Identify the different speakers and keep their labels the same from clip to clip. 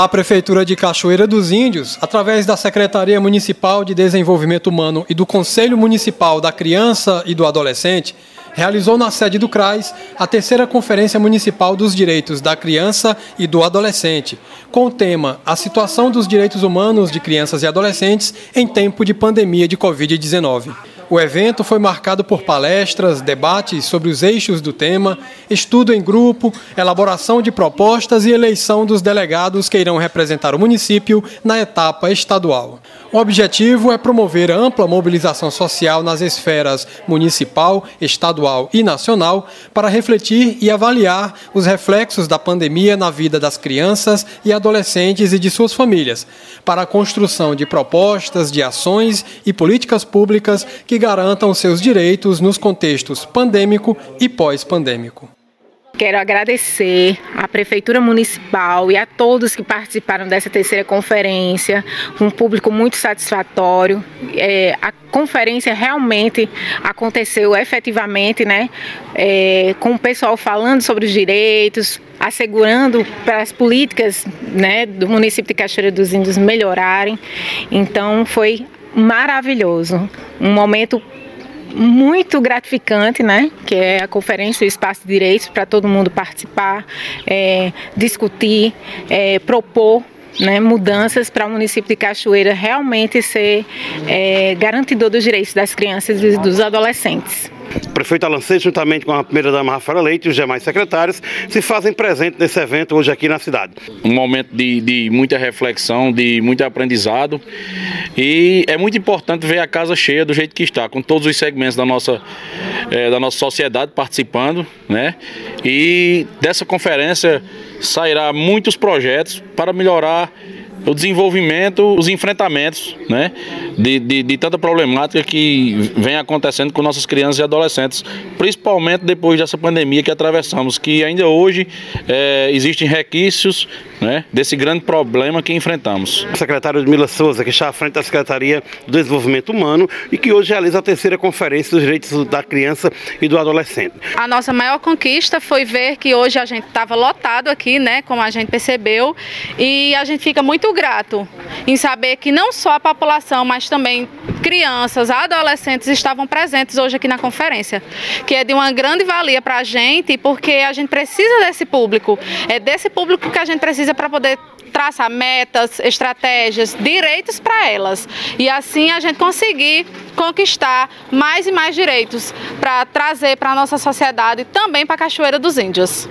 Speaker 1: A Prefeitura de Cachoeira dos Índios, através da Secretaria Municipal de Desenvolvimento Humano e do Conselho Municipal da Criança e do Adolescente, realizou na sede do CRAS a terceira Conferência Municipal dos Direitos da Criança e do Adolescente, com o tema A Situação dos Direitos Humanos de Crianças e Adolescentes em Tempo de Pandemia de Covid-19. O evento foi marcado por palestras, debates sobre os eixos do tema, estudo em grupo, elaboração de propostas e eleição dos delegados que irão representar o município na etapa estadual. O objetivo é promover ampla mobilização social nas esferas municipal, estadual e nacional para refletir e avaliar os reflexos da pandemia na vida das crianças e adolescentes e de suas famílias, para a construção de propostas, de ações e políticas públicas que garantam seus direitos nos contextos pandêmico e pós-pandêmico.
Speaker 2: Quero agradecer à Prefeitura Municipal e a todos que participaram dessa terceira conferência, um público muito satisfatório. É, a conferência realmente aconteceu efetivamente, né, é, com o pessoal falando sobre os direitos, assegurando para as políticas né, do município de Cachoeira dos Índios melhorarem. Então foi maravilhoso, um momento muito gratificante, né? Que é a conferência o Espaço de Direitos para todo mundo participar, é, discutir, é, propor né, mudanças para o município de Cachoeira realmente ser é, garantidor dos direitos das crianças e dos adolescentes.
Speaker 3: O prefeito Alan Seixas, juntamente com a primeira-dama Rafaela Leite e os demais secretários, se fazem presente nesse evento hoje aqui na cidade.
Speaker 4: Um momento de, de muita reflexão, de muito aprendizado e é muito importante ver a casa cheia do jeito que está, com todos os segmentos da nossa, é, da nossa sociedade participando, né? E dessa conferência sairá muitos projetos para melhorar o desenvolvimento, os enfrentamentos né, de, de, de, tanta problemática que vem acontecendo com nossas crianças e adolescentes, principalmente depois dessa pandemia que atravessamos, que ainda hoje é, existem requisitos né, desse grande problema que enfrentamos.
Speaker 3: O secretário Mila Souza, que está à frente da Secretaria do Desenvolvimento Humano e que hoje realiza a terceira Conferência dos Direitos da Criança e do Adolescente.
Speaker 5: A nossa maior conquista foi ver que hoje a gente estava lotado aqui, né, como a gente percebeu, e a gente fica muito grato em saber que não só a população, mas também crianças, adolescentes estavam presentes hoje aqui na conferência, que é de uma grande valia para a gente, porque a gente precisa desse público, é desse público que a gente precisa para poder traçar metas, estratégias, direitos para elas. E assim a gente conseguir conquistar mais e mais direitos para trazer para a nossa sociedade e também para a Cachoeira dos Índios.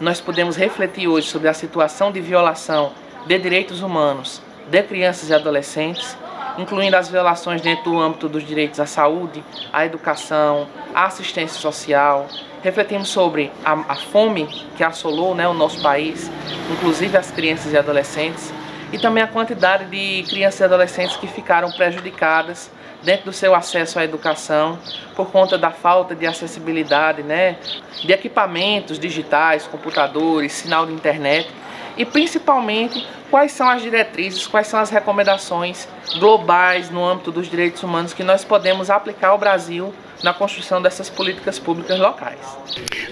Speaker 6: Nós podemos refletir hoje sobre a situação de violação de direitos humanos de crianças e adolescentes, incluindo as violações dentro do âmbito dos direitos à saúde, à educação, à assistência social. Refletimos sobre a, a fome que assolou né, o nosso país, inclusive as crianças e adolescentes, e também a quantidade de crianças e adolescentes que ficaram prejudicadas dentro do seu acesso à educação por conta da falta de acessibilidade, né, de equipamentos digitais, computadores, sinal de internet e principalmente quais são as diretrizes, quais são as recomendações globais no âmbito dos direitos humanos que nós podemos aplicar ao Brasil na construção dessas políticas públicas locais.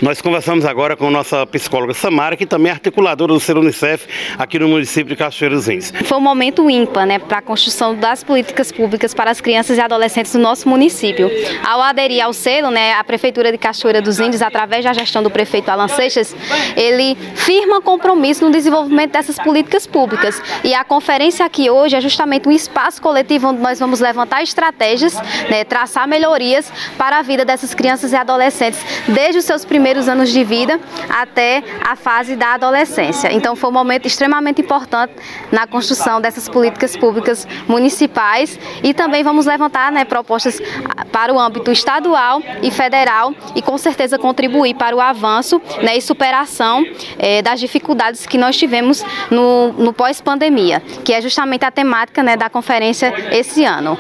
Speaker 3: Nós conversamos agora com nossa psicóloga Samara, que também é articuladora do Ser Unicef aqui no município de Cachoeira dos Índios.
Speaker 7: Foi um momento ímpar né, para a construção das políticas públicas para as crianças e adolescentes do nosso município. Ao aderir ao selo, né, a Prefeitura de Cachoeira dos Índios, através da gestão do prefeito Alan Seixas, ele firma compromisso no desenvolvimento dessas políticas públicas. E a conferência aqui hoje é justamente um espaço coletivo onde nós vamos levantar estratégias, né, traçar melhorias para a vida dessas crianças e adolescentes, desde os seus primeiros anos de vida até a fase da adolescência. Então foi um momento extremamente importante na construção dessas políticas públicas municipais e também vamos levantar né, propostas para o âmbito estadual e federal e com certeza contribuir para o avanço né, e superação eh, das dificuldades que nós tivemos no, no pós-pandemia, que é justamente a temática né, da conferência esse ano.